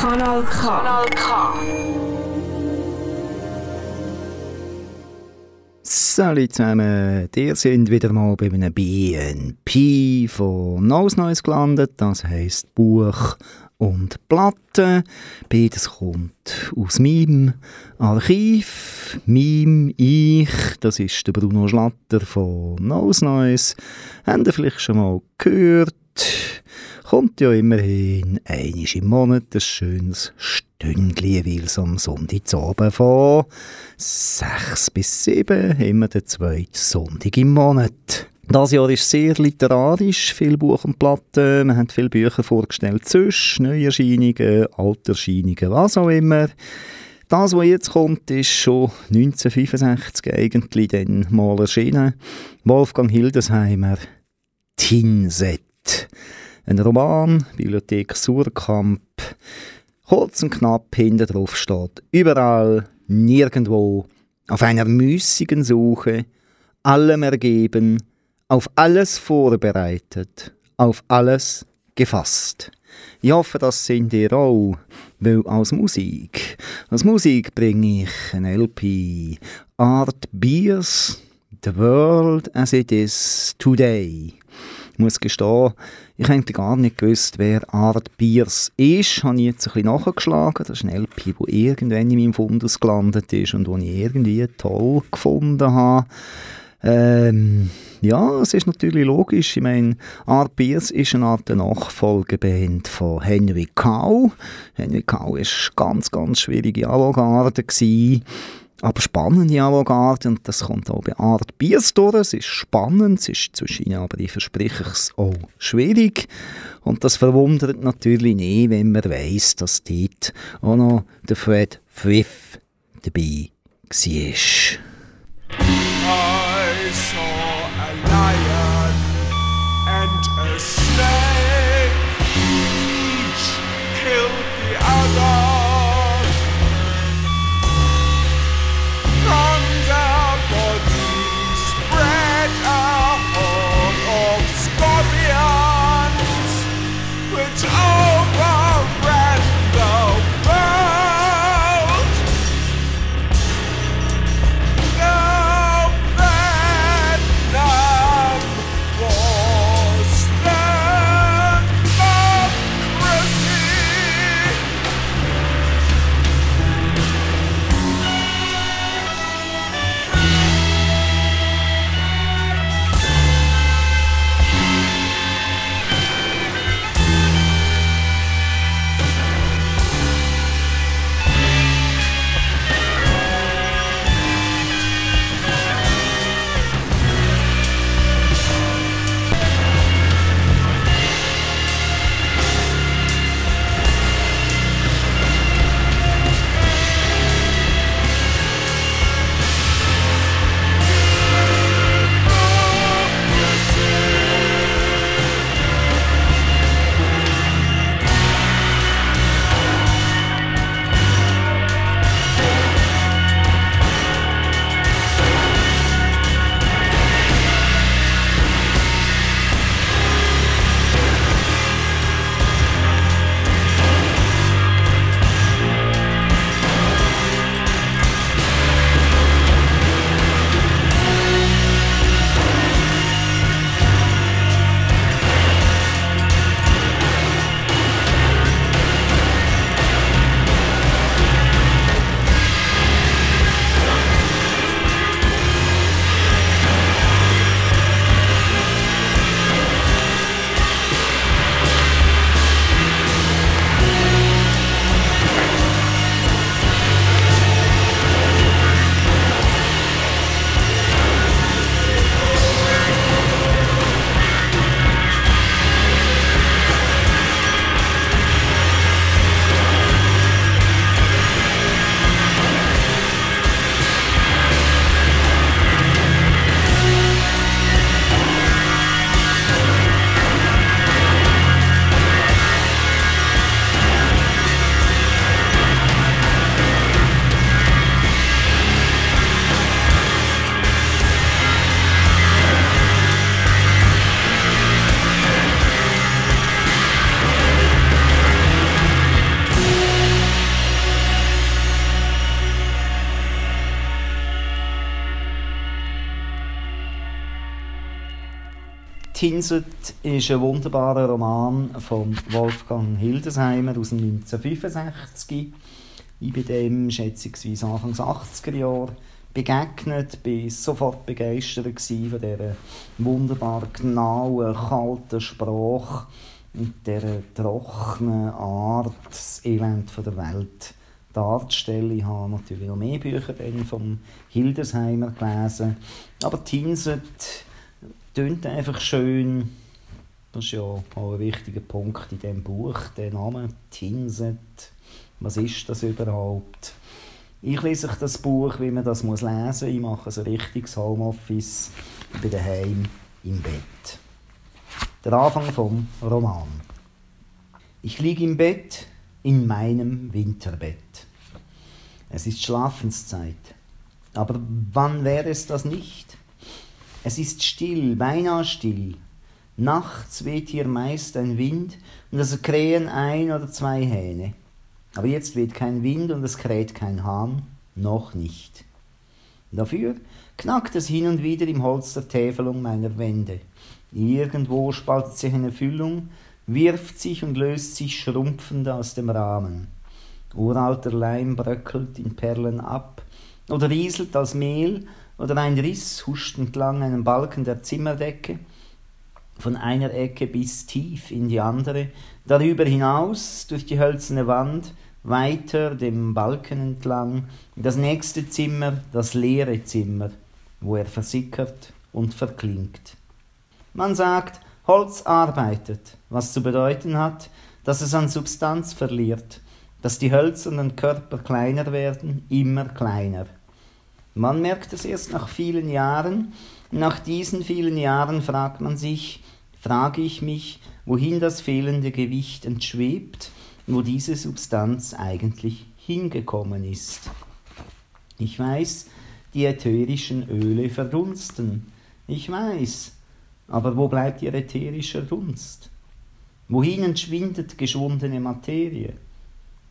Kanal K. Kanal K. Salut zusammen, ihr sind wieder mal bei einem BNP von Neues Neues gelandet, das heisst Buch und Platte. Beides kommt aus meinem Archiv. Mim, ich, das ist der Bruno Schlatter von Neues Neues. Habt ihr vielleicht schon mal gehört? kommt ja immerhin einmal im Monat ein schönes Stündchen, weil es am Sonntagabend von 6 bis 7, immer der zweite Sonntag im Monat. Das Jahr ist sehr literarisch, viel Buch und Platten, wir haben viele Bücher vorgestellt, sonst Neuerscheinungen, Alterscheinungen, was auch immer. Das, was jetzt kommt, ist schon 1965 eigentlich dann mal erschienen. Wolfgang Hildesheimer, Tinset. Ein Roman, Bibliothek Surkamp. Kurz und knapp hinten drauf steht, überall, nirgendwo, auf einer müßigen Suche, allem ergeben, auf alles vorbereitet, auf alles gefasst. Ich hoffe, das sind ihr auch, weil als Musik, als Musik bringe ich ein LP Art Beers, The World as It Is Today. Ich muss gestehen, ich hätte gar nicht gewusst, wer Art Biers ist. Habe ich jetzt ein bisschen nachgeschlagen. Das ist ein LP, der irgendwann in meinem Fundus gelandet ist und den ich irgendwie toll gefunden habe. Ähm, ja, es ist natürlich logisch. Ich meine, Art Biers ist eine Art Nachfolgeband von Henry Cow. Henry Cow war ganz, ganz schwierige Avantgarde aber spannende Avantgarde und das kommt auch bei Art Biers durch. Es ist spannend, es ist zwischen aber ich verspreche es auch schwierig und das verwundert natürlich nicht, wenn man weiss, dass dort auch noch der Fred Frith dabei war. Tinset ist ein wunderbarer Roman von Wolfgang Hildesheimer aus dem 1965. Ich bin dem schätzungsweise Anfang 80er Jahre begegnet, war sofort begeistert von dieser wunderbar genauen, kalten Sprache und dieser trockenen Art, das Elend der Welt darzustellen. Ich habe natürlich noch mehr Bücher von Hildesheimer gelesen, aber Tinset tönt einfach schön. Das ist ja auch ein wichtiger Punkt in diesem Buch, der Name Tinset. Was ist das überhaupt? Ich lese das Buch, wie man das muss lesen muss. Ich mache ein richtiges Homeoffice. Ich bin daheim im Bett. Der Anfang vom Roman. Ich liege im Bett, in meinem Winterbett. Es ist Schlafenszeit. Aber wann wäre es das nicht? Es ist still, beinahe still. Nachts weht hier meist ein Wind und es krähen ein oder zwei Hähne. Aber jetzt weht kein Wind und es kräht kein Hahn, noch nicht. Dafür knackt es hin und wieder im Holz der Täfelung meiner Wände. Irgendwo spaltet sich eine Füllung, wirft sich und löst sich schrumpfend aus dem Rahmen. Uralter Leim bröckelt in Perlen ab oder rieselt als Mehl oder ein Riss huscht entlang einem Balken der Zimmerdecke, von einer Ecke bis tief in die andere, darüber hinaus durch die hölzerne Wand, weiter dem Balken entlang, das nächste Zimmer, das leere Zimmer, wo er versickert und verklingt. Man sagt, Holz arbeitet, was zu bedeuten hat, dass es an Substanz verliert, dass die hölzernen Körper kleiner werden, immer kleiner. Man merkt es erst nach vielen Jahren. Nach diesen vielen Jahren fragt man sich, frage ich mich, wohin das fehlende Gewicht entschwebt, wo diese Substanz eigentlich hingekommen ist. Ich weiß, die ätherischen Öle verdunsten. Ich weiß, aber wo bleibt ihr ätherischer Dunst? Wohin entschwindet geschwundene Materie?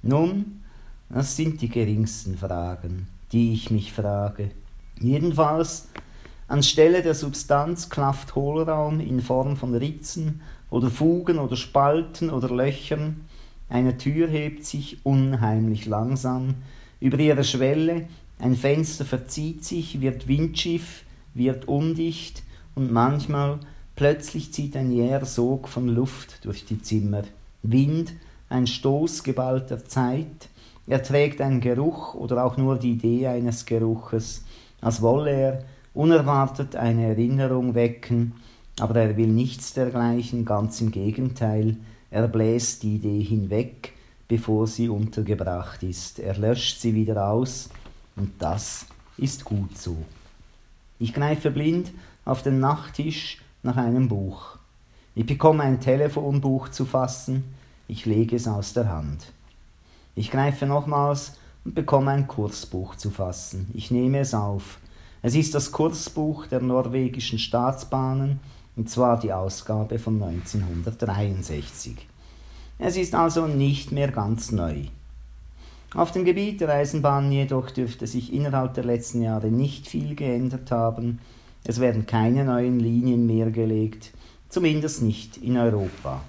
Nun, das sind die geringsten Fragen die ich mich frage. Jedenfalls, anstelle der Substanz klafft Hohlraum in Form von Ritzen oder Fugen oder Spalten oder Löchern, eine Tür hebt sich unheimlich langsam über ihre Schwelle, ein Fenster verzieht sich, wird Windschiff, wird undicht und manchmal plötzlich zieht ein jäher Sog von Luft durch die Zimmer. Wind, ein Stoß geballter Zeit, er trägt einen Geruch oder auch nur die Idee eines Geruches, als wolle er unerwartet eine Erinnerung wecken, aber er will nichts dergleichen, ganz im Gegenteil, er bläst die Idee hinweg, bevor sie untergebracht ist, er löscht sie wieder aus, und das ist gut so. Ich greife blind auf den Nachttisch nach einem Buch. Ich bekomme ein Telefonbuch zu fassen, ich lege es aus der Hand. Ich greife nochmals und bekomme ein Kursbuch zu fassen. Ich nehme es auf. Es ist das Kursbuch der norwegischen Staatsbahnen, und zwar die Ausgabe von 1963. Es ist also nicht mehr ganz neu. Auf dem Gebiet der Eisenbahn jedoch dürfte sich innerhalb der letzten Jahre nicht viel geändert haben. Es werden keine neuen Linien mehr gelegt, zumindest nicht in Europa.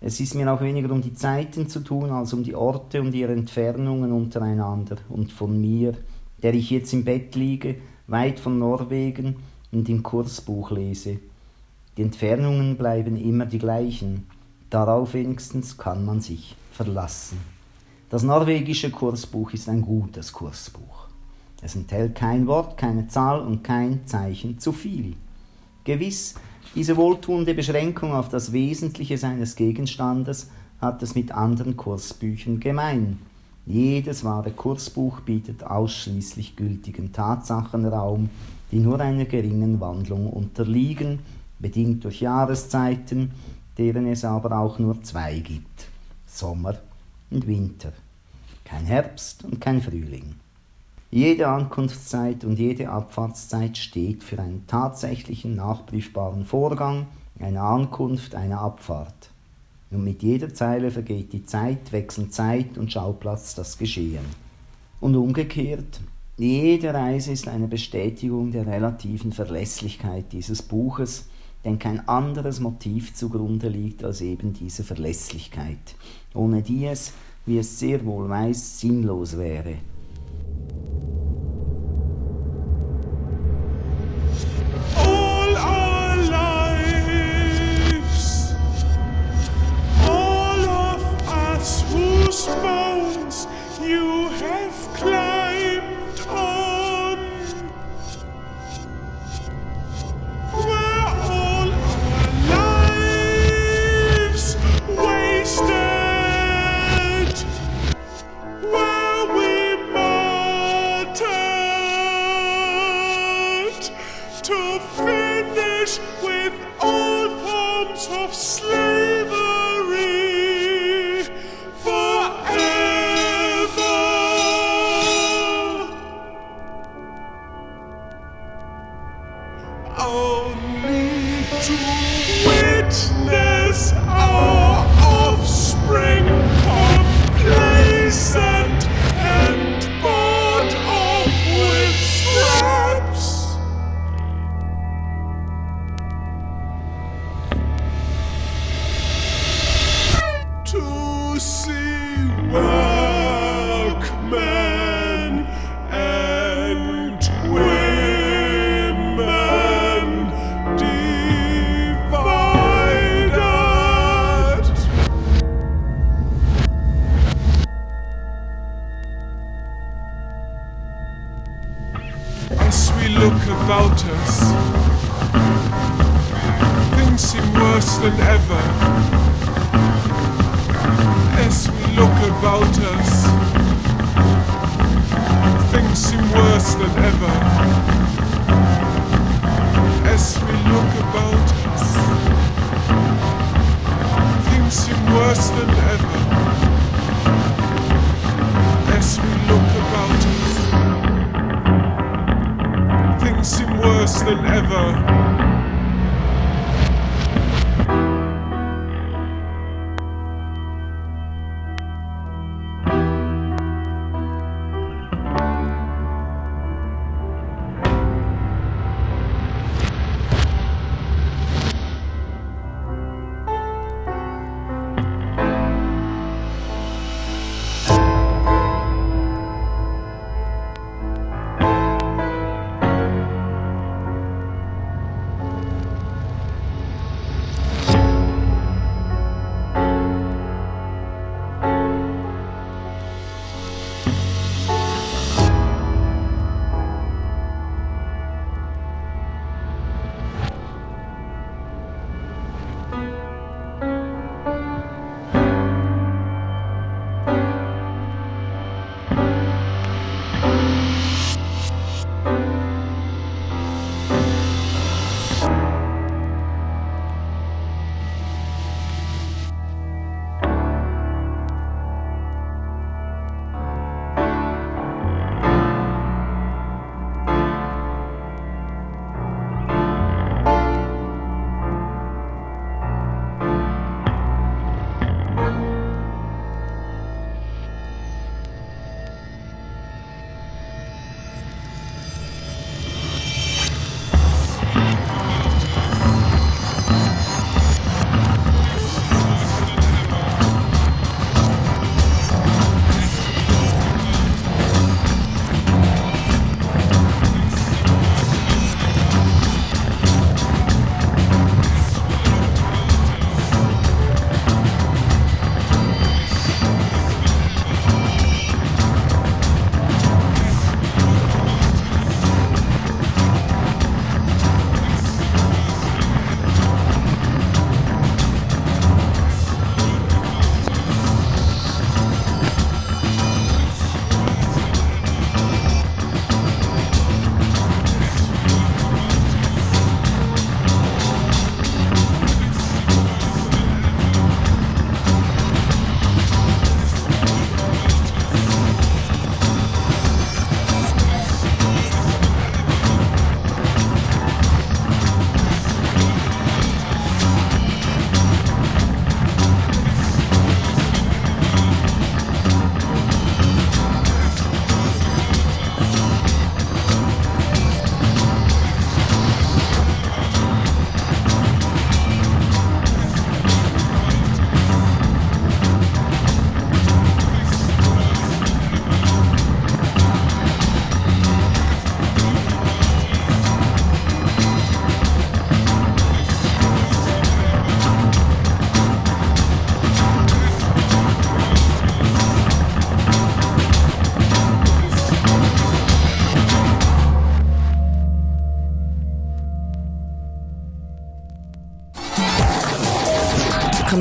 Es ist mir auch weniger um die Zeiten zu tun, als um die Orte und ihre Entfernungen untereinander und von mir, der ich jetzt im Bett liege, weit von Norwegen und im Kursbuch lese. Die Entfernungen bleiben immer die gleichen, darauf wenigstens kann man sich verlassen. Das norwegische Kursbuch ist ein gutes Kursbuch. Es enthält kein Wort, keine Zahl und kein Zeichen zu viel. Gewiss diese wohltuende Beschränkung auf das Wesentliche seines Gegenstandes hat es mit anderen Kursbüchern gemein. Jedes wahre Kursbuch bietet ausschließlich gültigen Tatsachenraum, die nur einer geringen Wandlung unterliegen, bedingt durch Jahreszeiten, deren es aber auch nur zwei gibt Sommer und Winter, kein Herbst und kein Frühling. Jede Ankunftszeit und jede Abfahrtszeit steht für einen tatsächlichen nachprüfbaren Vorgang, eine Ankunft, eine Abfahrt. Und mit jeder Zeile vergeht die Zeit, wechseln Zeit und Schauplatz das Geschehen. Und umgekehrt, jede Reise ist eine Bestätigung der relativen Verlässlichkeit dieses Buches, denn kein anderes Motiv zugrunde liegt als eben diese Verlässlichkeit, ohne die es, wie es sehr wohl weiß, sinnlos wäre. you.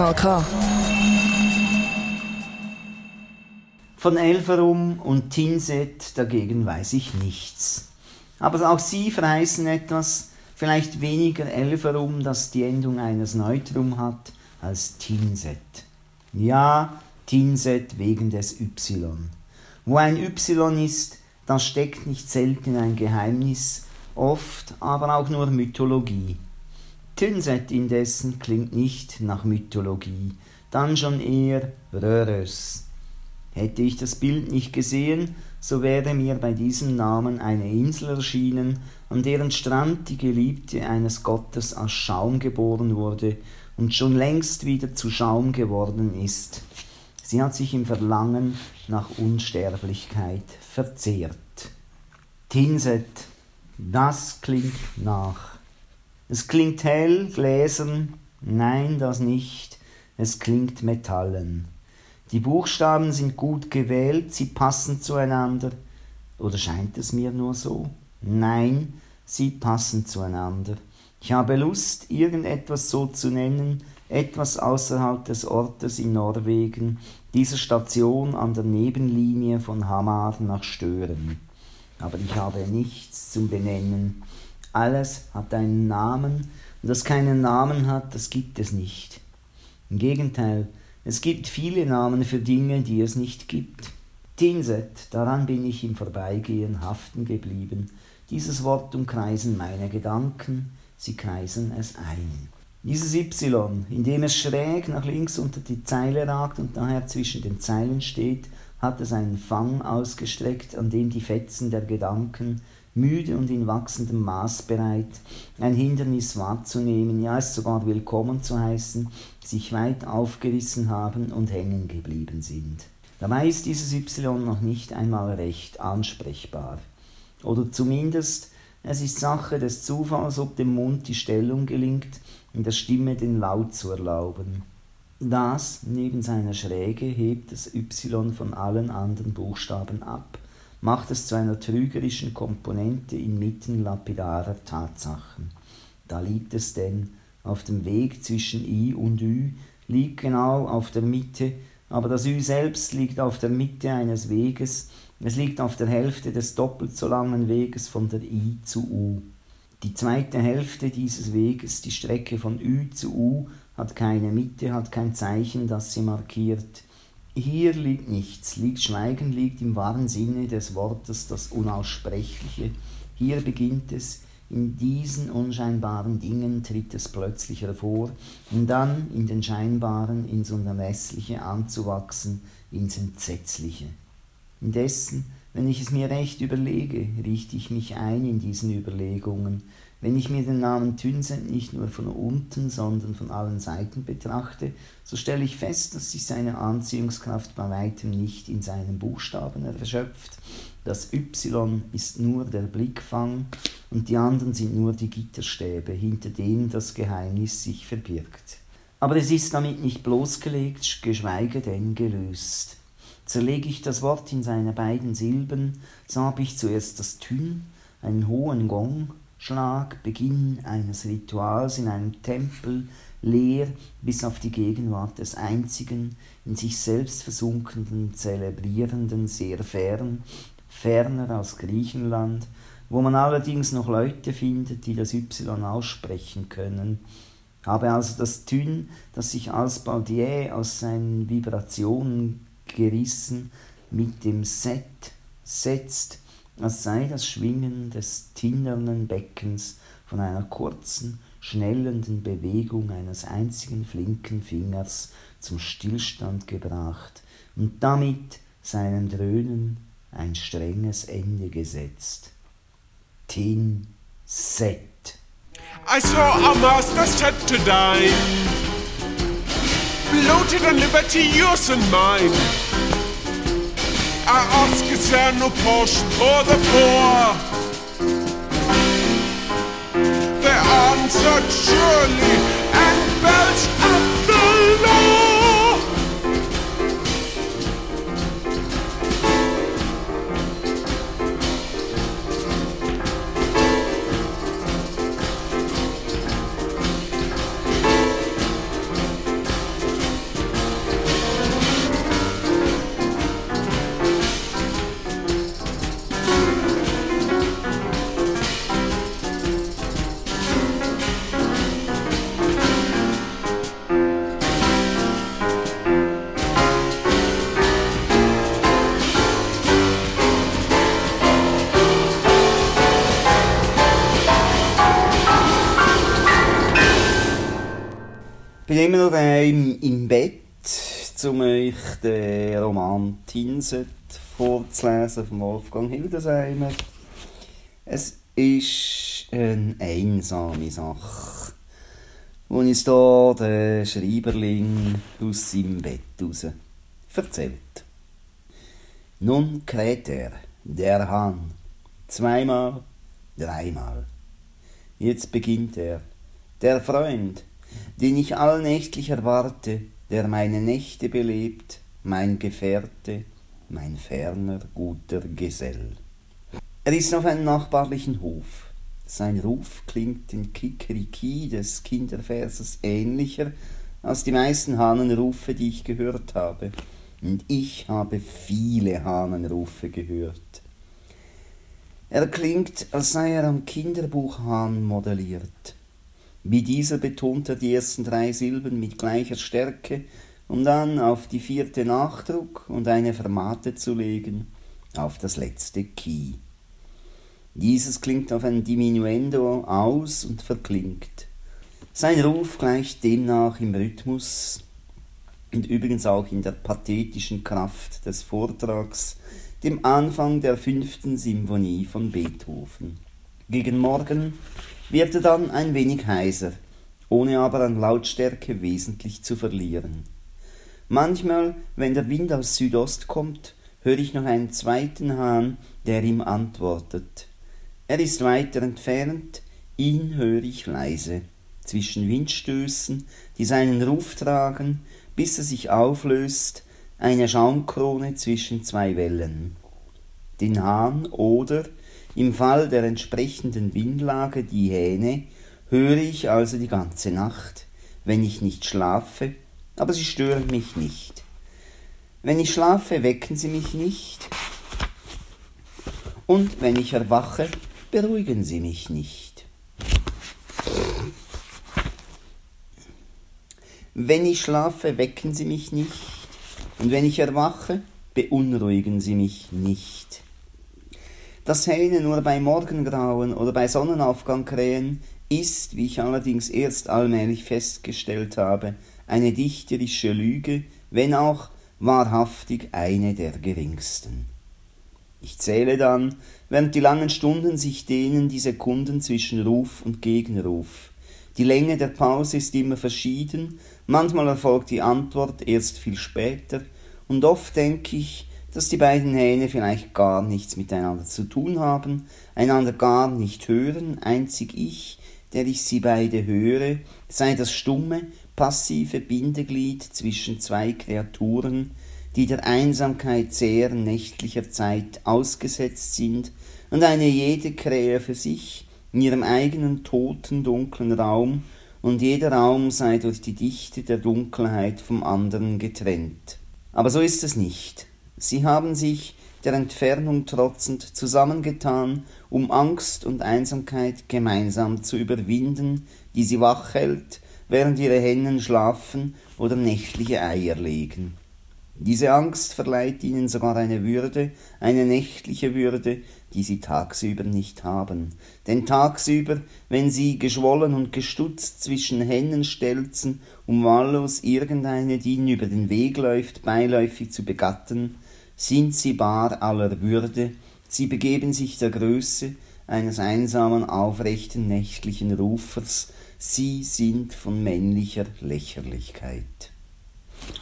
Kanal K. Von Elverum und Tinset dagegen weiß ich nichts. Aber auch sie verheißen etwas, vielleicht weniger Elverum, das die Endung eines Neutrum hat, als Tinset. Ja, Tinset wegen des Y. Wo ein Y ist, da steckt nicht selten ein Geheimnis, oft aber auch nur Mythologie. Tynset indessen klingt nicht nach Mythologie, dann schon eher Rörös. Hätte ich das Bild nicht gesehen, so wäre mir bei diesem Namen eine Insel erschienen, an deren Strand die Geliebte eines Gottes aus Schaum geboren wurde und schon längst wieder zu Schaum geworden ist. Sie hat sich im Verlangen nach Unsterblichkeit verzehrt. Tinset, das klingt nach. Es klingt hell, gläsern, nein, das nicht, es klingt metallen. Die Buchstaben sind gut gewählt, sie passen zueinander. Oder scheint es mir nur so? Nein, sie passen zueinander. Ich habe Lust, irgendetwas so zu nennen, etwas außerhalb des Ortes in Norwegen, dieser Station an der Nebenlinie von Hamar nach Stören. Aber ich habe nichts zum Benennen. Alles hat einen Namen, und das keinen Namen hat, das gibt es nicht. Im Gegenteil, es gibt viele Namen für Dinge, die es nicht gibt. Tinset, daran bin ich im Vorbeigehen haften geblieben. Dieses Wort umkreisen meine Gedanken, sie kreisen es ein. Dieses Y, in dem es schräg nach links unter die Zeile ragt und daher zwischen den Zeilen steht, hat es einen Fang ausgestreckt, an dem die Fetzen der Gedanken, müde und in wachsendem Maß bereit, ein Hindernis wahrzunehmen, ja es sogar willkommen zu heißen, sich weit aufgerissen haben und hängen geblieben sind. Dabei ist dieses Y noch nicht einmal recht ansprechbar. Oder zumindest es ist Sache des Zufalls, ob dem Mund die Stellung gelingt, in der Stimme den Laut zu erlauben. Das, neben seiner Schräge, hebt das Y von allen anderen Buchstaben ab, macht es zu einer trügerischen Komponente inmitten lapidarer Tatsachen. Da liegt es denn, auf dem Weg zwischen I und Ü, liegt genau auf der Mitte, aber das Ü selbst liegt auf der Mitte eines Weges, es liegt auf der Hälfte des doppelt so langen Weges von der I zu U. Die zweite Hälfte dieses Weges, die Strecke von Ü zu U, hat keine Mitte, hat kein Zeichen, das sie markiert. Hier liegt nichts, liegt Schweigen, liegt im wahren Sinne des Wortes das Unaussprechliche. Hier beginnt es, in diesen unscheinbaren Dingen tritt es plötzlich hervor, um dann in den scheinbaren, ins Unermessliche anzuwachsen, ins Entsetzliche. Indessen, wenn ich es mir recht überlege, richte ich mich ein in diesen Überlegungen, wenn ich mir den Namen Tünsen nicht nur von unten, sondern von allen Seiten betrachte, so stelle ich fest, dass sich seine Anziehungskraft bei weitem nicht in seinen Buchstaben erschöpft. Das Y ist nur der Blickfang und die anderen sind nur die Gitterstäbe, hinter denen das Geheimnis sich verbirgt. Aber es ist damit nicht bloßgelegt, geschweige denn gelöst. Zerlege ich das Wort in seine beiden Silben, so habe ich zuerst das Tün, einen hohen Gong, Schlag, Beginn eines Rituals in einem Tempel, leer bis auf die Gegenwart des einzigen, in sich selbst versunkenen, zelebrierenden, sehr fern, ferner als Griechenland, wo man allerdings noch Leute findet, die das Y aussprechen können. Habe also das Tün, das sich als Baldier aus seinen Vibrationen gerissen, mit dem Set setzt, als sei das Schwingen des tinnernen Beckens von einer kurzen, schnellenden Bewegung eines einzigen flinken Fingers zum Stillstand gebracht und damit seinem Dröhnen ein strenges Ende gesetzt. Tin Set. I saw a master set to dine, bloated and liberty yours and mine. I ask is there no portion for the poor? They answered surely and belched at the law. Bin immer noch daheim im Bett, um euch den Roman Tinset vorzulesen von Wolfgang Hildesheimer. Es ist eine einsame Sache, wo uns hier der Schreiberling aus seinem Bett raus erzählt. Nun kräht er, der Hahn, zweimal, dreimal. Jetzt beginnt er, der Freund, den ich allnächtlich erwarte, der meine Nächte belebt, mein Gefährte, mein ferner guter Gesell. Er ist auf einem nachbarlichen Hof. Sein Ruf klingt den Kikeriki des Kinderverses ähnlicher als die meisten Hahnenrufe, die ich gehört habe. Und ich habe viele Hahnenrufe gehört. Er klingt, als sei er am Kinderbuchhahn modelliert. Wie dieser betont er die ersten drei Silben mit gleicher Stärke, um dann auf die vierte Nachdruck und eine Fermate zu legen, auf das letzte Key. Dieses klingt auf ein Diminuendo aus und verklingt. Sein Ruf gleicht demnach im Rhythmus und übrigens auch in der pathetischen Kraft des Vortrags dem Anfang der fünften Symphonie von Beethoven. Gegen Morgen wird er dann ein wenig heiser, ohne aber an Lautstärke wesentlich zu verlieren. Manchmal, wenn der Wind aus Südost kommt, höre ich noch einen zweiten Hahn, der ihm antwortet. Er ist weiter entfernt, ihn höre ich leise, zwischen Windstößen, die seinen Ruf tragen, bis er sich auflöst, eine Schaumkrone zwischen zwei Wellen. Den Hahn oder im Fall der entsprechenden Windlage die Hähne höre ich also die ganze Nacht, wenn ich nicht schlafe, aber sie stören mich nicht. Wenn ich schlafe, wecken sie mich nicht, und wenn ich erwache, beruhigen sie mich nicht. Wenn ich schlafe, wecken sie mich nicht, und wenn ich erwache, beunruhigen sie mich nicht. Das Hähne nur bei Morgengrauen oder bei Sonnenaufgang krähen, ist, wie ich allerdings erst allmählich festgestellt habe, eine dichterische Lüge, wenn auch wahrhaftig eine der geringsten. Ich zähle dann, während die langen Stunden sich dehnen, die Sekunden zwischen Ruf und Gegenruf. Die Länge der Pause ist immer verschieden, manchmal erfolgt die Antwort erst viel später, und oft denke ich, dass die beiden Hähne vielleicht gar nichts miteinander zu tun haben, einander gar nicht hören, einzig ich, der ich sie beide höre, sei das stumme, passive Bindeglied zwischen zwei Kreaturen, die der Einsamkeit sehr nächtlicher Zeit ausgesetzt sind und eine jede Krähe für sich in ihrem eigenen toten, dunklen Raum, und jeder Raum sei durch die Dichte der Dunkelheit vom anderen getrennt. Aber so ist es nicht. Sie haben sich der Entfernung trotzend zusammengetan, um Angst und Einsamkeit gemeinsam zu überwinden, die sie wach hält, während ihre Hennen schlafen oder nächtliche Eier legen. Diese Angst verleiht ihnen sogar eine Würde, eine nächtliche Würde, die sie tagsüber nicht haben. Denn tagsüber, wenn sie geschwollen und gestutzt zwischen Hennen stelzen, um wahllos irgendeine, die ihnen über den Weg läuft, beiläufig zu begatten, sind sie bar aller Würde, sie begeben sich der Größe eines einsamen, aufrechten, nächtlichen Rufers, sie sind von männlicher Lächerlichkeit.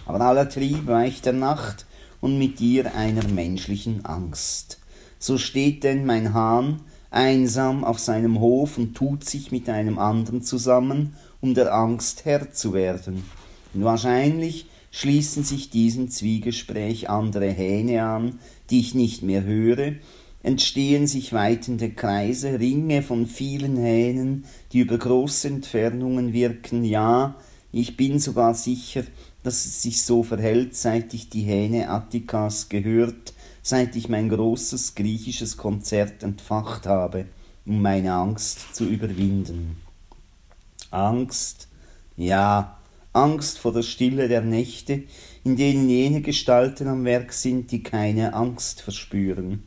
Aber aller Trieb weicht der Nacht und mit ihr einer menschlichen Angst. So steht denn mein Hahn einsam auf seinem Hof und tut sich mit einem anderen zusammen, um der Angst Herr zu werden. Und wahrscheinlich schließen sich diesem Zwiegespräch andere Hähne an, die ich nicht mehr höre, entstehen sich weitende Kreise, Ringe von vielen Hähnen, die über große Entfernungen wirken, ja, ich bin sogar sicher, dass es sich so verhält, seit ich die Hähne Attikas gehört, seit ich mein großes griechisches Konzert entfacht habe, um meine Angst zu überwinden. Angst, ja, Angst vor der Stille der Nächte, in denen jene Gestalten am Werk sind, die keine Angst verspüren.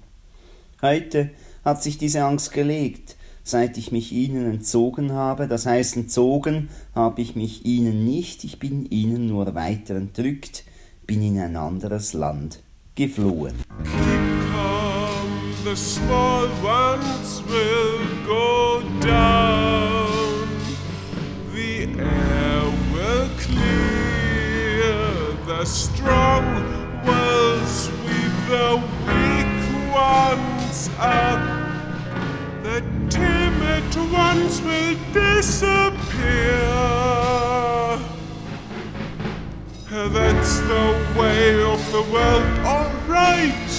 Heute hat sich diese Angst gelegt, seit ich mich ihnen entzogen habe. Das heißt, entzogen habe ich mich ihnen nicht, ich bin ihnen nur weiter entrückt, bin in ein anderes Land geflohen. The small ones will go down. The strong will sweep the weak ones up. The timid ones will disappear. That's the way of the world, alright.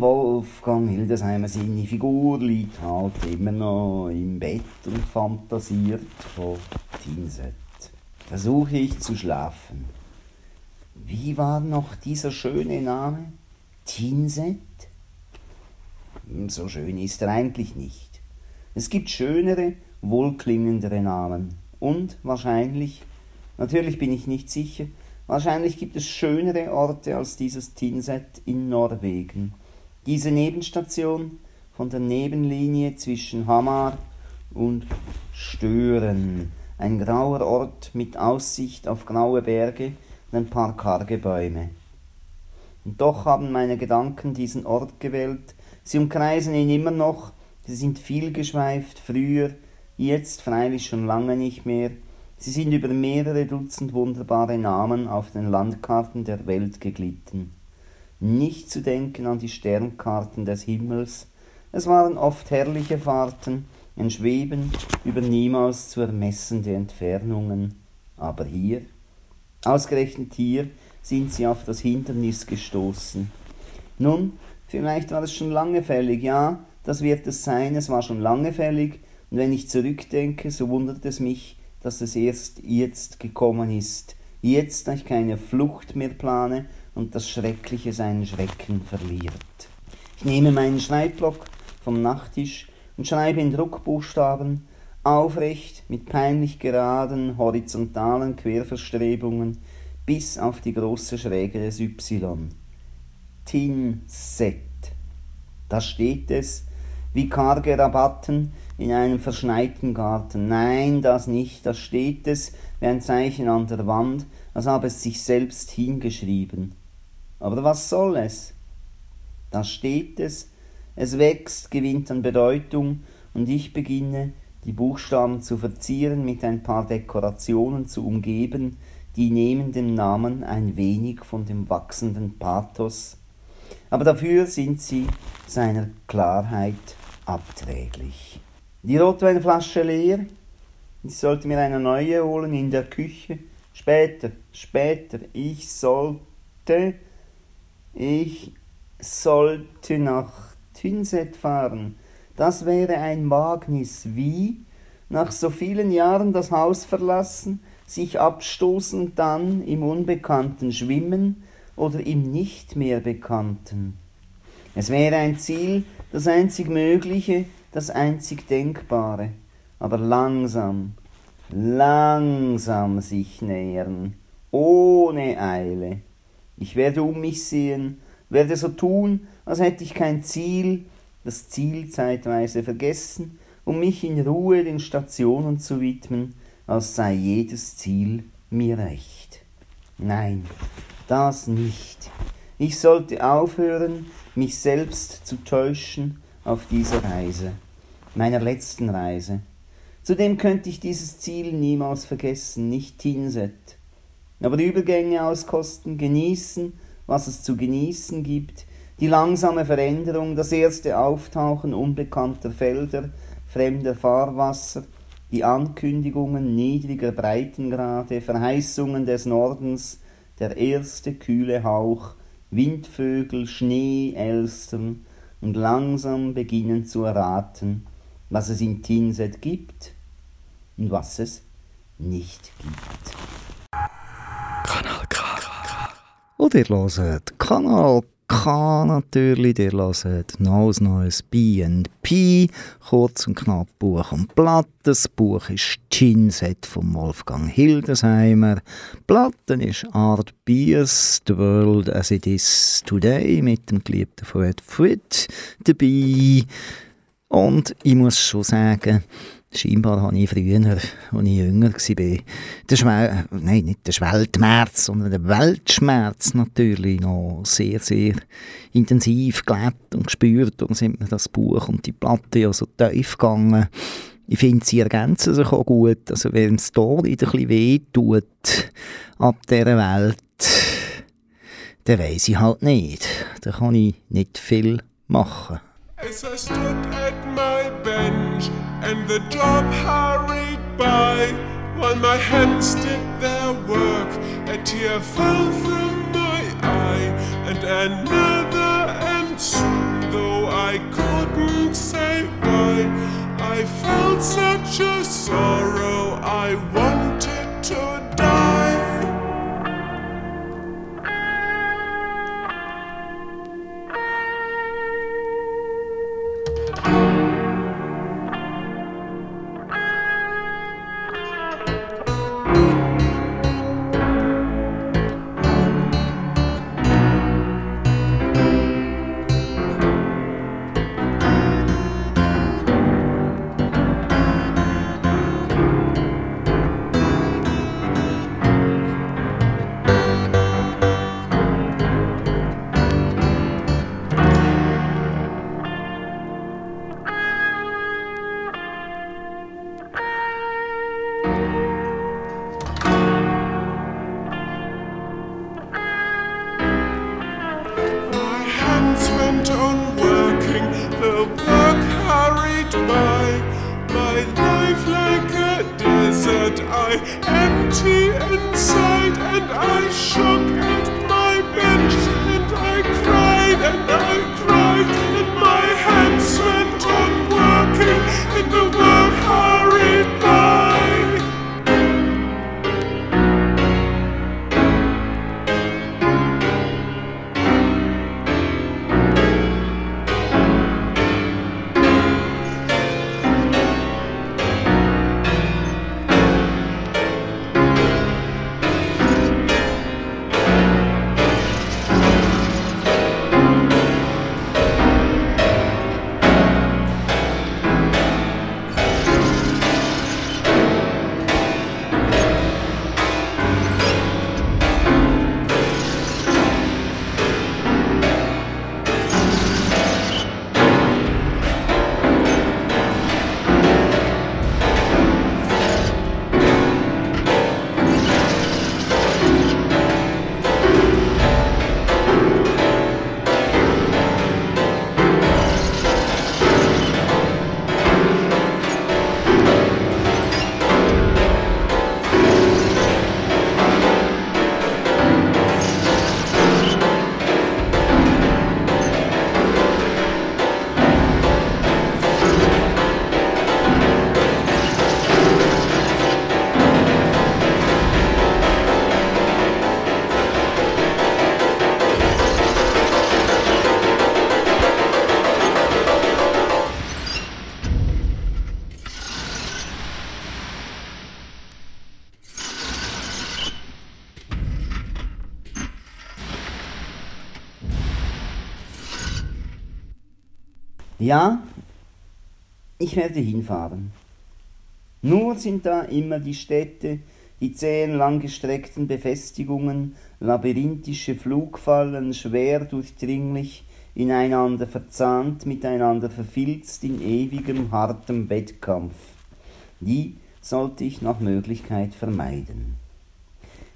Wolfgang Hildesheimer seine Figur liegt halt immer noch im Bett und fantasiert von Tinset. Versuche ich zu schlafen. Wie war noch dieser schöne Name? Tinset? Hm, So schön ist er eigentlich nicht. Es gibt schönere, wohlklingendere Namen. Und wahrscheinlich, natürlich bin ich nicht sicher, wahrscheinlich gibt es schönere Orte als dieses Tinset in Norwegen. Diese Nebenstation von der Nebenlinie zwischen Hamar und Stören. Ein grauer Ort mit Aussicht auf graue Berge und ein paar karge Bäume. Und doch haben meine Gedanken diesen Ort gewählt. Sie umkreisen ihn immer noch. Sie sind vielgeschweift, früher, jetzt freilich schon lange nicht mehr. Sie sind über mehrere Dutzend wunderbare Namen auf den Landkarten der Welt geglitten. Nicht zu denken an die Sternkarten des Himmels. Es waren oft herrliche Fahrten, ein Schweben über niemals zu ermessende Entfernungen. Aber hier, ausgerechnet hier, sind sie auf das Hindernis gestoßen. Nun, vielleicht war es schon lange fällig, ja, das wird es sein, es war schon lange fällig, und wenn ich zurückdenke, so wundert es mich, dass es erst jetzt gekommen ist, jetzt, da ich keine Flucht mehr plane und das Schreckliche seinen Schrecken verliert. Ich nehme meinen Schreibblock vom Nachttisch und schreibe in Druckbuchstaben, aufrecht, mit peinlich geraden, horizontalen Querverstrebungen, bis auf die große Schräge des Y. Tinset. Da steht es, wie karge Rabatten in einem verschneiten Garten. Nein, das nicht, da steht es wie ein Zeichen an der Wand, als habe es sich selbst hingeschrieben. Aber was soll es? Da steht es, es wächst, gewinnt an Bedeutung, und ich beginne, die Buchstaben zu verzieren, mit ein paar Dekorationen zu umgeben, die nehmen dem Namen ein wenig von dem wachsenden Pathos, aber dafür sind sie seiner Klarheit abträglich. Die Rotweinflasche leer, ich sollte mir eine neue holen in der Küche. Später, später, ich sollte, ich sollte nach Tynset fahren. Das wäre ein Wagnis, wie nach so vielen Jahren das Haus verlassen, sich abstoßen dann im Unbekannten schwimmen oder im nicht mehr Bekannten. Es wäre ein Ziel, das einzig Mögliche, das einzig Denkbare, aber langsam, langsam sich nähern, ohne Eile. Ich werde um mich sehen, werde so tun, als hätte ich kein Ziel, das Ziel zeitweise vergessen, um mich in Ruhe den Stationen zu widmen, als sei jedes Ziel mir recht. Nein, das nicht. Ich sollte aufhören, mich selbst zu täuschen auf dieser Reise, meiner letzten Reise. Zudem könnte ich dieses Ziel niemals vergessen, nicht Tinset. Aber Übergänge auskosten, genießen, was es zu genießen gibt, die langsame Veränderung, das erste Auftauchen unbekannter Felder, fremder Fahrwasser, die Ankündigungen niedriger Breitengrade, Verheißungen des Nordens, der erste kühle Hauch, Windvögel, Schnee, Elstern und langsam beginnen zu erraten, was es in Tinset gibt und was es nicht gibt. Kanal K. Und ihr hört Kanal K natürlich, ihr hört neues neues B&P, kurz und knapp Buch und Platte. Das Buch ist Ginset von Wolfgang Hildesheimer. Platten ist Art Beers, The World as It Is Today mit dem geliebten Fred Frit dabei. Und ich muss schon sagen, Scheinbar habe ich früher, als ich jünger war, den Schwel nein, nicht den Schweltschmerz, sondern den Weltschmerz natürlich noch sehr, sehr intensiv gelebt und gespürt. Und sind mir das Buch und die Platte ja so tief gegangen. Ich finde, sie ergänzen sich auch gut. Also wenn es da ein bisschen weh tut, ab dieser Welt, dann weiss ich halt nicht. Da kann ich nicht viel machen. As I stood at my and the dog hurried by, while my hands did their work, a tear fell from my eye, and another, and soon, though I couldn't say why, I felt such a sorrow I wanted Empty inside, and I shook Ja, ich werde hinfahren. Nur sind da immer die Städte, die zähen langgestreckten Befestigungen, labyrinthische Flugfallen, schwer durchdringlich, ineinander verzahnt, miteinander verfilzt in ewigem, hartem Wettkampf. Die sollte ich nach Möglichkeit vermeiden.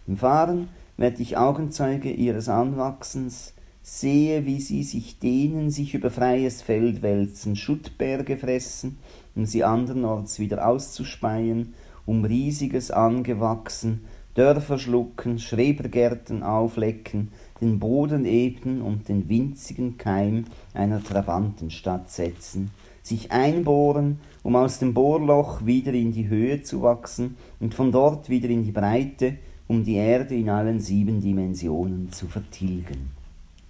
Im Fahren werde ich Augenzeuge ihres Anwachsens, sehe, wie sie sich dehnen, sich über freies Feld wälzen, Schuttberge fressen, um sie andernorts wieder auszuspeien, um riesiges angewachsen, Dörfer schlucken, Schrebergärten auflecken, den Boden ebnen und den winzigen Keim einer Trabantenstadt setzen, sich einbohren, um aus dem Bohrloch wieder in die Höhe zu wachsen und von dort wieder in die Breite, um die Erde in allen sieben Dimensionen zu vertilgen.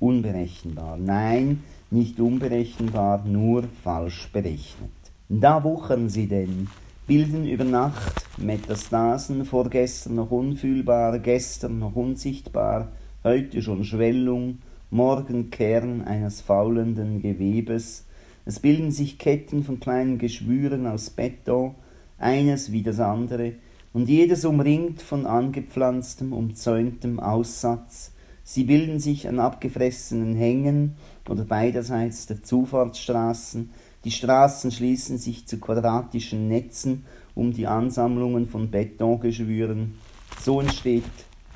Unberechenbar, nein, nicht unberechenbar, nur falsch berechnet. Da wuchern sie denn, bilden über Nacht Metastasen, vorgestern noch unfühlbar, gestern noch unsichtbar, heute schon Schwellung, morgen Kern eines faulenden Gewebes, es bilden sich Ketten von kleinen Geschwüren aus Beton, eines wie das andere, und jedes umringt von angepflanztem, umzäuntem Aussatz. Sie bilden sich an abgefressenen Hängen oder beiderseits der Zufahrtsstraßen. Die Straßen schließen sich zu quadratischen Netzen um die Ansammlungen von Betongeschwüren. So entsteht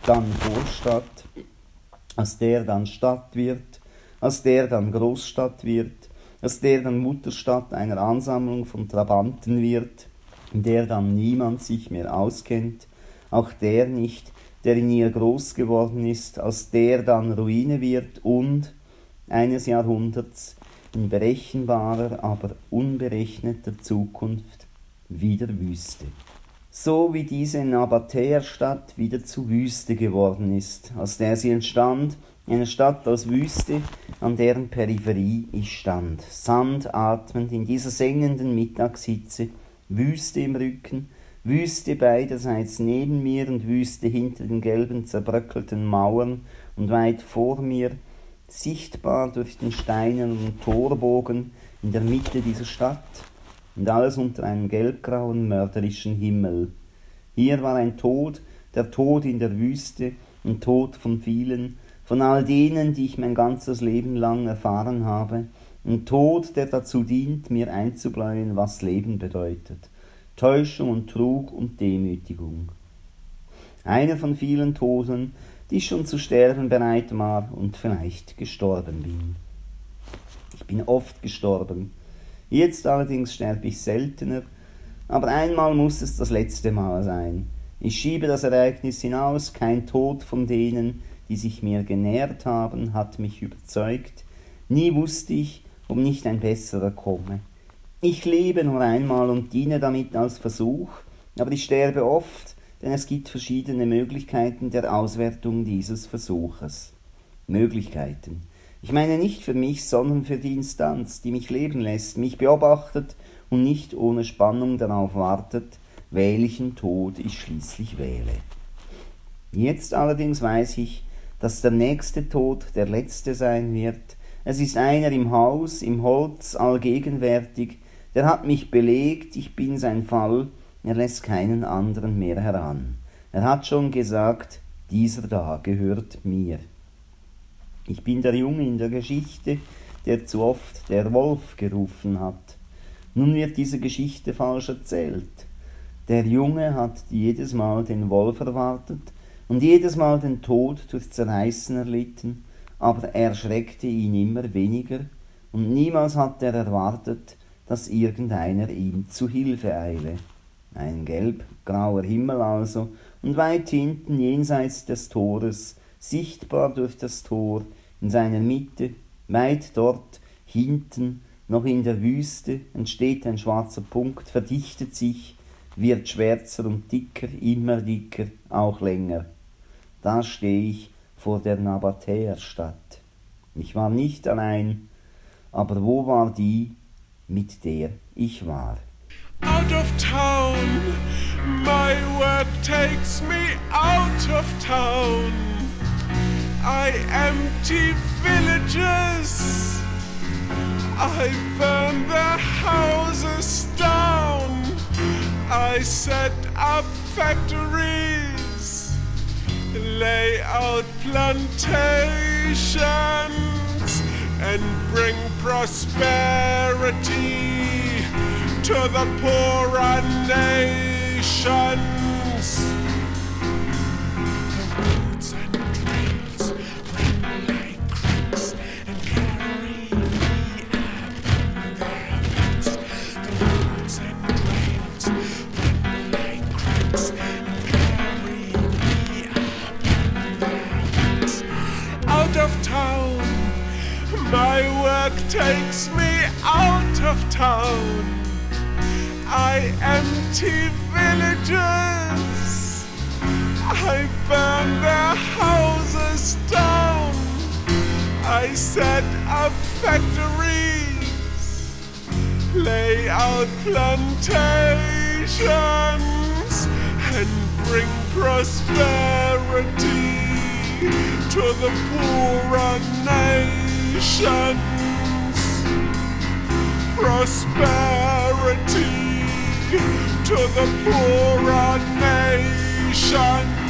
dann Vorstadt, aus der dann Stadt wird, aus der dann Großstadt wird, aus der dann Mutterstadt einer Ansammlung von Trabanten wird, in der dann niemand sich mehr auskennt, auch der nicht, der in ihr groß geworden ist, aus der dann Ruine wird und eines Jahrhunderts in berechenbarer, aber unberechneter Zukunft wieder Wüste. So wie diese Nabatäerstadt wieder zu Wüste geworden ist, aus der sie entstand, eine Stadt aus Wüste, an deren Peripherie ich stand, Sand atmend in dieser sengenden Mittagshitze, Wüste im Rücken, Wüste beiderseits neben mir und Wüste hinter den gelben zerbröckelten Mauern und weit vor mir, sichtbar durch den steinernen Torbogen in der Mitte dieser Stadt, und alles unter einem gelbgrauen, mörderischen Himmel. Hier war ein Tod, der Tod in der Wüste, ein Tod von vielen, von all denen, die ich mein ganzes Leben lang erfahren habe, ein Tod, der dazu dient, mir einzubläuen, was Leben bedeutet, Täuschung und Trug und Demütigung. Einer von vielen Toten, die schon zu sterben bereit war und vielleicht gestorben bin. Ich bin oft gestorben, Jetzt allerdings sterbe ich seltener, aber einmal muss es das letzte Mal sein. Ich schiebe das Ereignis hinaus, kein Tod von denen, die sich mir genährt haben, hat mich überzeugt. Nie wusste ich, ob nicht ein besserer komme. Ich lebe nur einmal und diene damit als Versuch, aber ich sterbe oft, denn es gibt verschiedene Möglichkeiten der Auswertung dieses Versuches. Möglichkeiten. Ich meine nicht für mich, sondern für die Instanz, die mich leben lässt, mich beobachtet und nicht ohne Spannung darauf wartet, welchen Tod ich schließlich wähle. Jetzt allerdings weiß ich, dass der nächste Tod der letzte sein wird. Es ist einer im Haus, im Holz, allgegenwärtig, der hat mich belegt, ich bin sein Fall, er lässt keinen anderen mehr heran. Er hat schon gesagt, dieser da gehört mir. Ich bin der Junge in der Geschichte, der zu oft der Wolf gerufen hat. Nun wird diese Geschichte falsch erzählt. Der Junge hat jedes Mal den Wolf erwartet und jedes Mal den Tod durch Zerreißen erlitten, aber er schreckte ihn immer weniger und niemals hat er erwartet, dass irgendeiner ihm zu Hilfe eile. Ein gelb-grauer Himmel also, und weit hinten jenseits des Tores, sichtbar durch das Tor, in seiner Mitte, weit dort hinten, noch in der Wüste, entsteht ein schwarzer Punkt, verdichtet sich, wird schwärzer und dicker, immer dicker, auch länger. Da stehe ich vor der Nabatäerstadt. Ich war nicht allein, aber wo war die, mit der ich war? Out of town, my work takes me out of town. I empty villages. I burned the houses down. I set up factories, lay out plantations, and bring prosperity to the poorer nations. The and trails run like and carry me. The and run like and carry me. Out of town, my work takes me out of town. I empty villages. I burn their houses down. I set up factories, lay out plantations, and bring prosperity to the poorer nations. Prosperity to the poorer nations.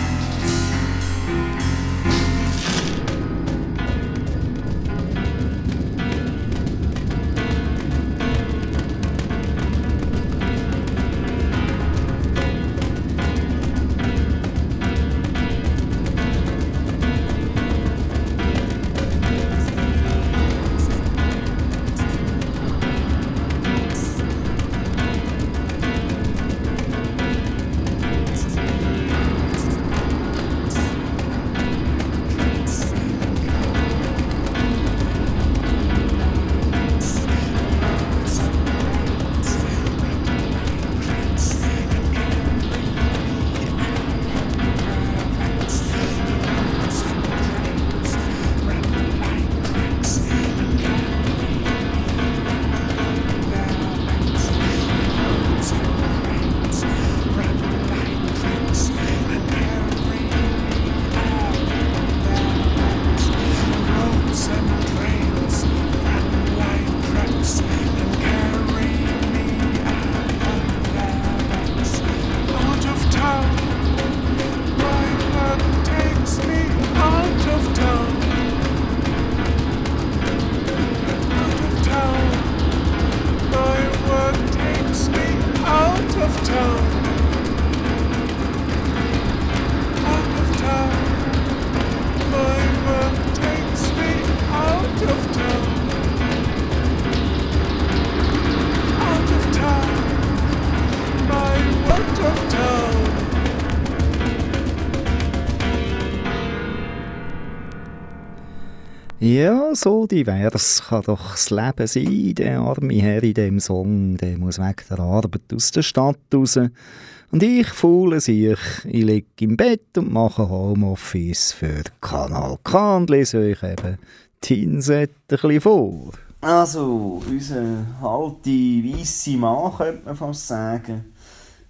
Ja, so divers kann doch das Leben sein. Der arme Herr in dem Song, der muss weg der Arbeit aus der Stadt raus. Und ich, faule sich, ich liege im Bett und mache Homeoffice für Kanal K und lese euch eben Tinset ein bisschen vor. Also, unser alte, weisse Mann, könnte man fast sagen,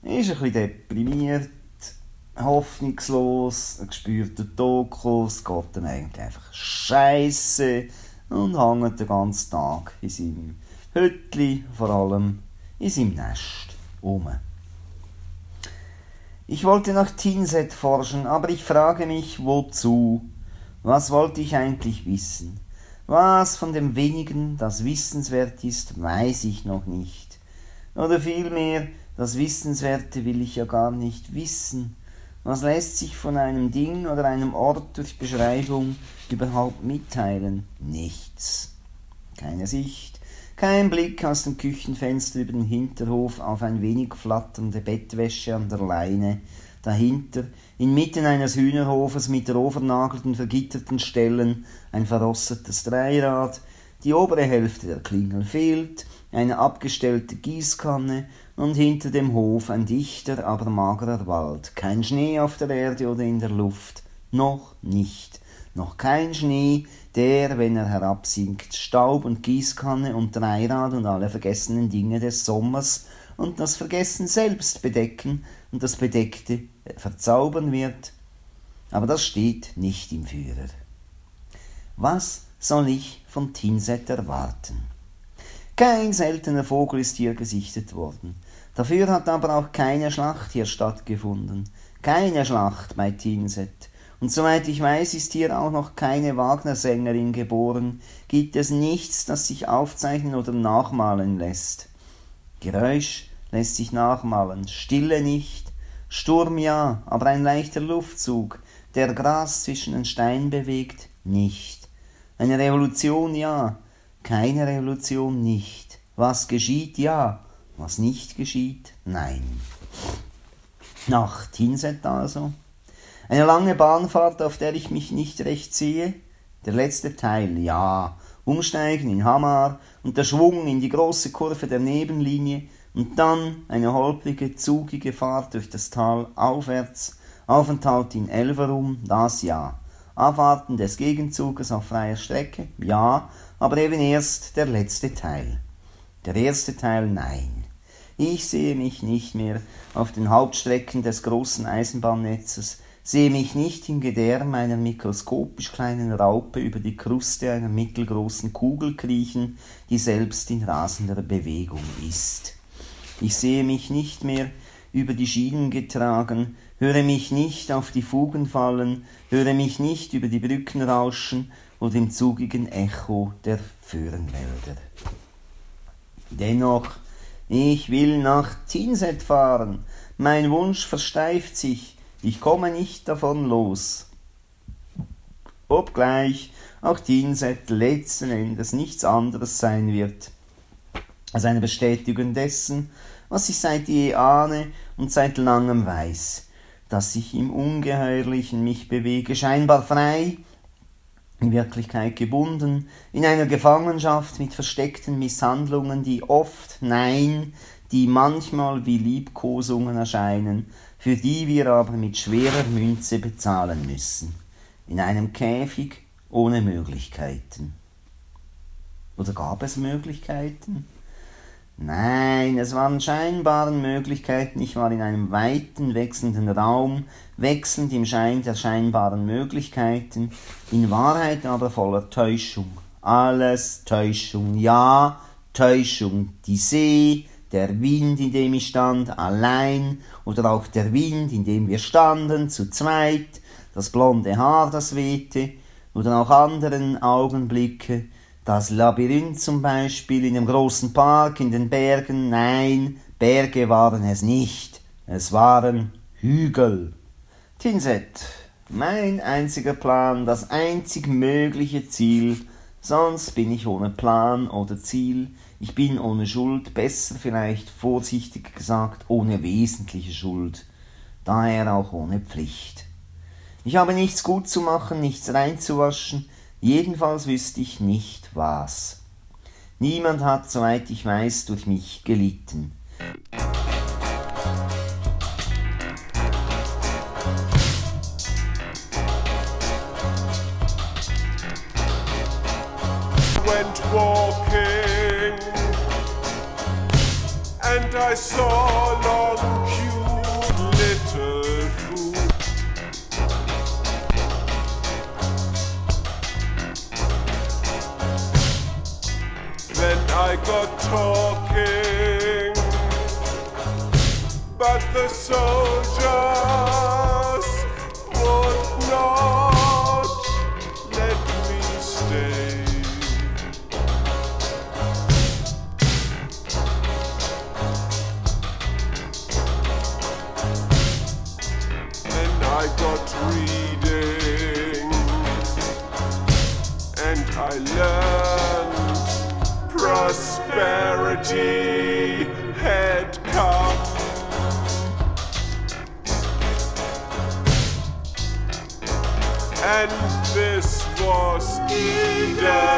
ist ein bisschen deprimiert, hoffnungslos, er spürt den Tod, es geht ihm eigentlich einfach scheisse und hängt den ganzen Tag in seinem Hütli, vor allem in seinem Nest, um. Ich wollte nach Tinset forschen, aber ich frage mich, wozu? Was wollte ich eigentlich wissen? Was von dem wenigen, das wissenswert ist, weiß ich noch nicht. Oder vielmehr, das Wissenswerte will ich ja gar nicht wissen. Was lässt sich von einem Ding oder einem Ort durch Beschreibung überhaupt mitteilen? Nichts. Keine Sicht, kein Blick aus dem Küchenfenster über den Hinterhof auf ein wenig flatternde Bettwäsche an der Leine, dahinter, inmitten eines Hühnerhofes mit roh vernagelten, vergitterten Stellen, ein verrostetes Dreirad, die obere Hälfte der Klingel fehlt, eine abgestellte Gießkanne und hinter dem Hof ein dichter, aber magerer Wald. Kein Schnee auf der Erde oder in der Luft. Noch nicht. Noch kein Schnee, der, wenn er herabsinkt, Staub und Gießkanne und Dreirad und alle vergessenen Dinge des Sommers und das Vergessen selbst bedecken und das Bedeckte verzaubern wird. Aber das steht nicht im Führer. Was soll ich von Tinset erwarten? Kein seltener Vogel ist hier gesichtet worden. Dafür hat aber auch keine Schlacht hier stattgefunden. Keine Schlacht bei Tinset. Und soweit ich weiß, ist hier auch noch keine Wagner-Sängerin geboren, gibt es nichts, das sich aufzeichnen oder nachmalen lässt. Geräusch lässt sich nachmalen, Stille nicht, Sturm ja, aber ein leichter Luftzug, der Gras zwischen den Steinen bewegt, nicht. Eine Revolution ja, keine Revolution nicht. Was geschieht ja, was nicht geschieht, nein. Nach Tinset also. Eine lange Bahnfahrt, auf der ich mich nicht recht sehe. Der letzte Teil, ja. Umsteigen in Hamar und der Schwung in die große Kurve der Nebenlinie und dann eine holprige, zugige Fahrt durch das Tal aufwärts, Aufenthalt in Elverum, das ja. Abwarten des Gegenzuges auf freier Strecke, ja, aber eben erst der letzte Teil. Der erste Teil, nein. Ich sehe mich nicht mehr auf den Hauptstrecken des großen Eisenbahnnetzes, sehe mich nicht im Gedärm einer mikroskopisch kleinen Raupe über die Kruste einer mittelgroßen Kugel kriechen, die selbst in rasender Bewegung ist. Ich sehe mich nicht mehr über die Schienen getragen, höre mich nicht auf die Fugen fallen, höre mich nicht über die Brücken rauschen oder im zugigen Echo der Föhrenwälder. Dennoch, ich will nach Tinset fahren, mein Wunsch versteift sich, ich komme nicht davon los. Obgleich auch Tinset letzten Endes nichts anderes sein wird als eine Bestätigung dessen, was ich seit je ahne und seit langem weiß, dass ich im Ungeheuerlichen mich bewege, scheinbar frei, in Wirklichkeit gebunden, in einer Gefangenschaft mit versteckten Misshandlungen, die oft, nein, die manchmal wie Liebkosungen erscheinen, für die wir aber mit schwerer Münze bezahlen müssen, in einem Käfig ohne Möglichkeiten. Oder gab es Möglichkeiten? Nein, es waren scheinbare Möglichkeiten, ich war in einem weiten, wechselnden Raum, wechselnd im Schein der scheinbaren Möglichkeiten, in Wahrheit aber voller Täuschung. Alles Täuschung, ja, Täuschung, die See, der Wind, in dem ich stand, allein, oder auch der Wind, in dem wir standen, zu zweit, das blonde Haar, das wehte, oder auch anderen Augenblicke, das Labyrinth zum Beispiel in dem großen Park, in den Bergen, nein, Berge waren es nicht, es waren Hügel. Tinset, mein einziger Plan, das einzig mögliche Ziel, sonst bin ich ohne Plan oder Ziel, ich bin ohne Schuld, besser vielleicht vorsichtig gesagt, ohne wesentliche Schuld, daher auch ohne Pflicht. Ich habe nichts gut zu machen, nichts reinzuwaschen, jedenfalls wüsste ich nicht was. Niemand hat, soweit ich weiß, durch mich gelitten. went walking and I saw long the talking, but the soul. Prosperity had come. And this was Eden.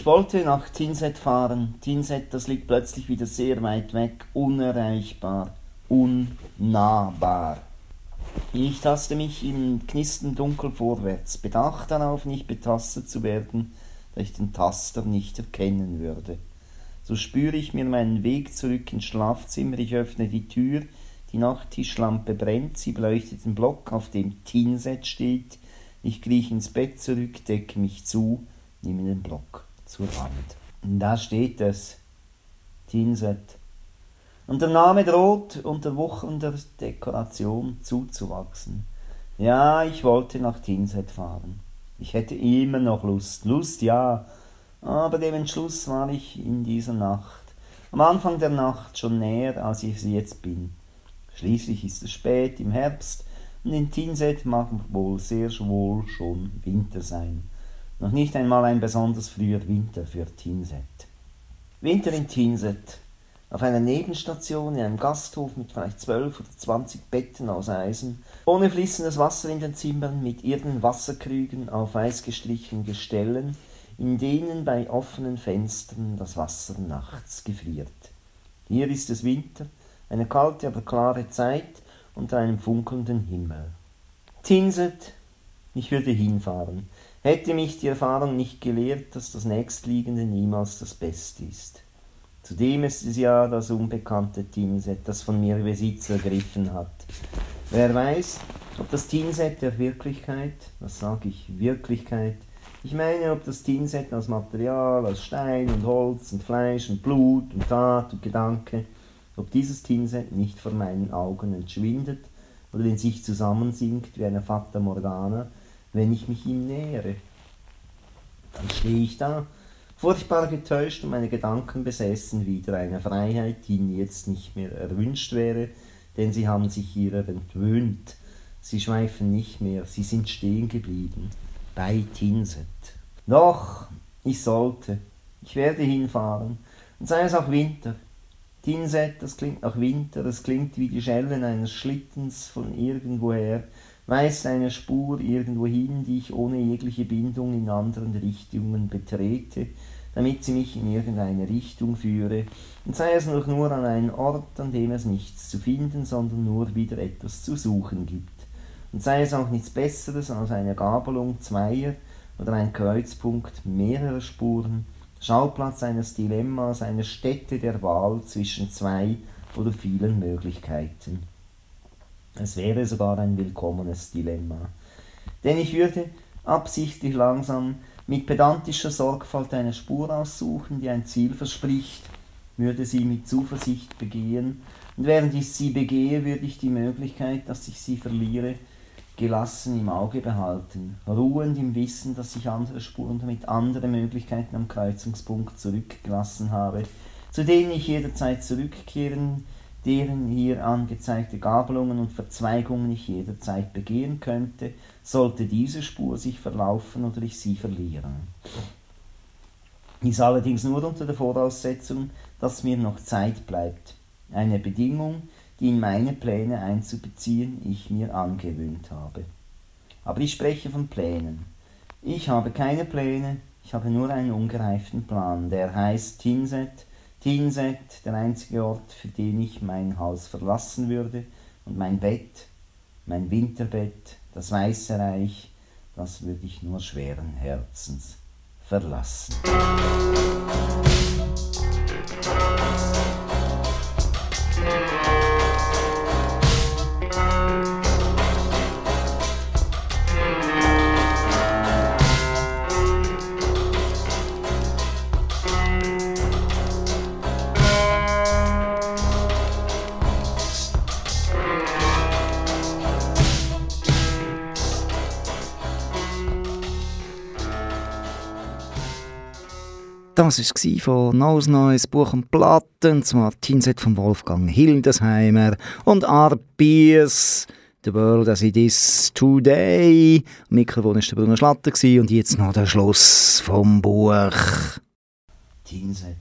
Ich wollte nach Tinset fahren. Tinset, das liegt plötzlich wieder sehr weit weg, unerreichbar, unnahbar. Ich taste mich im knisternden Dunkel vorwärts, bedacht darauf, nicht betastet zu werden, da ich den Taster nicht erkennen würde. So spüre ich mir meinen Weg zurück ins Schlafzimmer, ich öffne die Tür, die Nachttischlampe brennt, sie beleuchtet den Block, auf dem Tinset steht. Ich krieche ins Bett zurück, decke mich zu, nehme den Block zur Hand. Und da steht es. Tinset. Und der Name droht unter wuchernder Dekoration zuzuwachsen. Ja, ich wollte nach Tinset fahren. Ich hätte immer noch Lust. Lust, ja. Aber dem Entschluss war ich in dieser Nacht. Am Anfang der Nacht schon näher, als ich sie jetzt bin. Schließlich ist es spät im Herbst und in Tinset mag wohl sehr wohl schon Winter sein. Noch nicht einmal ein besonders früher Winter für Tinset. Winter in Tinset. Auf einer Nebenstation in einem Gasthof mit vielleicht zwölf oder zwanzig Betten aus Eisen, ohne fließendes Wasser in den Zimmern, mit irren Wasserkrügen auf weißgestrichenen Gestellen, in denen bei offenen Fenstern das Wasser nachts gefriert. Hier ist es Winter, eine kalte, aber klare Zeit unter einem funkelnden Himmel. Tinset, ich würde hinfahren, hätte mich die Erfahrung nicht gelehrt, dass das Nächstliegende niemals das Beste ist. Zudem ist es ja das unbekannte Tinset, das von mir Besitz ergriffen hat. Wer weiß, ob das Tinset der Wirklichkeit, was sage ich, Wirklichkeit, ich meine, ob das Tinset aus Material, aus Stein und Holz und Fleisch und Blut und Tat und Gedanke, ob dieses Tinset nicht vor meinen Augen entschwindet oder in sich zusammensinkt wie eine Fata Morgana, wenn ich mich ihm nähere. Dann stehe ich da, furchtbar getäuscht und meine Gedanken besessen wieder eine Freiheit, die ihnen jetzt nicht mehr erwünscht wäre, denn sie haben sich ihrer entwöhnt. Sie schweifen nicht mehr, sie sind stehen geblieben bei Tinset. Doch, ich sollte, ich werde hinfahren, und sei es auch Winter, Tinset, das klingt nach Winter, das klingt wie die Schellen eines Schlittens von irgendwoher, weist eine Spur irgendwohin, die ich ohne jegliche Bindung in anderen Richtungen betrete, damit sie mich in irgendeine Richtung führe, und sei es noch nur an einen Ort, an dem es nichts zu finden, sondern nur wieder etwas zu suchen gibt, und sei es auch nichts Besseres als eine Gabelung zweier oder ein Kreuzpunkt mehrerer Spuren, Schauplatz eines Dilemmas, eine Stätte der Wahl zwischen zwei oder vielen Möglichkeiten. Es wäre sogar ein willkommenes Dilemma. Denn ich würde absichtlich langsam mit pedantischer Sorgfalt eine Spur aussuchen, die ein Ziel verspricht, würde sie mit Zuversicht begehen, und während ich sie begehe, würde ich die Möglichkeit, dass ich sie verliere, gelassen im Auge behalten, ruhend im Wissen, dass ich andere Spuren damit andere Möglichkeiten am Kreuzungspunkt zurückgelassen habe, zu denen ich jederzeit zurückkehren, deren hier angezeigte Gabelungen und Verzweigungen ich jederzeit begehen könnte, sollte diese Spur sich verlaufen oder ich sie verlieren. Dies allerdings nur unter der Voraussetzung, dass mir noch Zeit bleibt. Eine Bedingung, die in meine Pläne einzubeziehen ich mir angewöhnt habe. Aber ich spreche von Plänen. Ich habe keine Pläne, ich habe nur einen ungereiften Plan, der heißt Tinset, Tinset, der einzige Ort, für den ich mein Haus verlassen würde, und mein Bett, mein Winterbett, das Weiße Reich, das würde ich nur schweren Herzens verlassen. Das war von Neues Neues Buch und Platten, und zwar Tinset von Wolfgang Hildesheimer und Arbies. The World as it is today. Am Mikrofon war der Bruno Schlatter und jetzt noch der Schluss vom Buch. Tinset.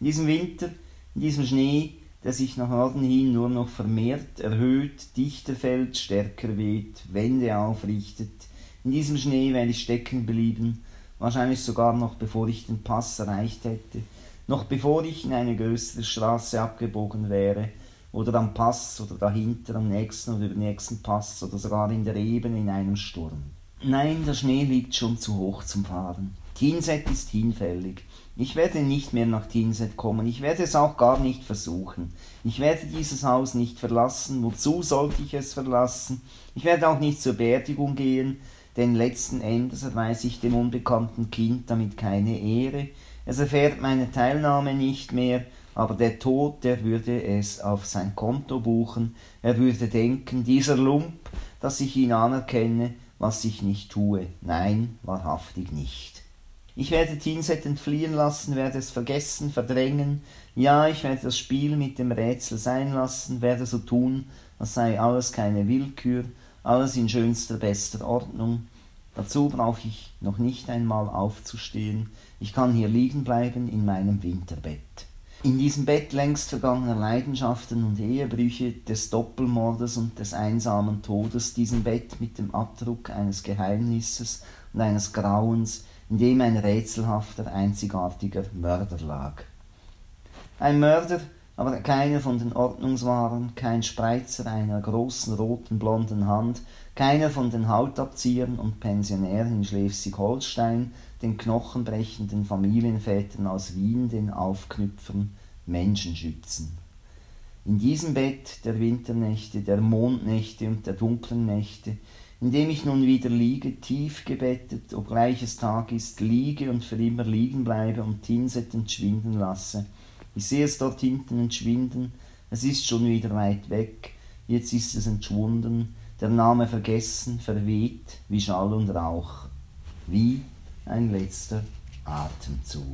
In diesem Winter, in diesem Schnee, der sich nach Norden hin nur noch vermehrt, erhöht, dichter fällt, stärker weht, Wände aufrichtet. In diesem Schnee wäre ich stecken geblieben, wahrscheinlich sogar noch bevor ich den Pass erreicht hätte, noch bevor ich in eine größere Straße abgebogen wäre, oder am Pass oder dahinter am nächsten oder übernächsten Pass oder sogar in der Ebene in einem Sturm. Nein, der Schnee liegt schon zu hoch zum Fahren. Tinset ist hinfällig. Ich werde nicht mehr nach Tinset kommen, ich werde es auch gar nicht versuchen. Ich werde dieses Haus nicht verlassen, wozu sollte ich es verlassen? Ich werde auch nicht zur Beerdigung gehen, denn letzten Endes erweise ich dem unbekannten Kind damit keine Ehre. Es erfährt meine Teilnahme nicht mehr, aber der Tod, der würde es auf sein Konto buchen. Er würde denken, dieser Lump, dass ich ihn anerkenne, was ich nicht tue. Nein, wahrhaftig nicht. Ich werde Tinset entfliehen lassen, werde es vergessen, verdrängen. Ja, ich werde das Spiel mit dem Rätsel sein lassen, werde so tun, als sei alles keine Willkür, alles in schönster, bester Ordnung. Dazu brauche ich noch nicht einmal aufzustehen. Ich kann hier liegen bleiben in meinem Winterbett. In diesem Bett längst vergangener Leidenschaften und Ehebrüche, des Doppelmordes und des einsamen Todes, diesem Bett mit dem Abdruck eines Geheimnisses und eines Grauens, in dem ein rätselhafter, einzigartiger Mörder lag. Ein Mörder, aber keiner von den Ordnungswaren, kein Spreizer einer großen roten blonden Hand, keiner von den Hautabziehern und Pensionären in Schleswig-Holstein, den knochenbrechenden Familienvätern aus Wien, den Aufknüpfern, Menschenschützen. In diesem Bett der Winternächte, der Mondnächte und der dunklen Nächte, in dem ich nun wieder liege, tief gebettet, obgleich es Tag ist, liege und für immer liegen bleibe und Tinset entschwinden lasse. Ich sehe es dort hinten entschwinden, es ist schon wieder weit weg, jetzt ist es entschwunden, der Name vergessen, verweht wie Schall und Rauch, wie ein letzter Atemzug.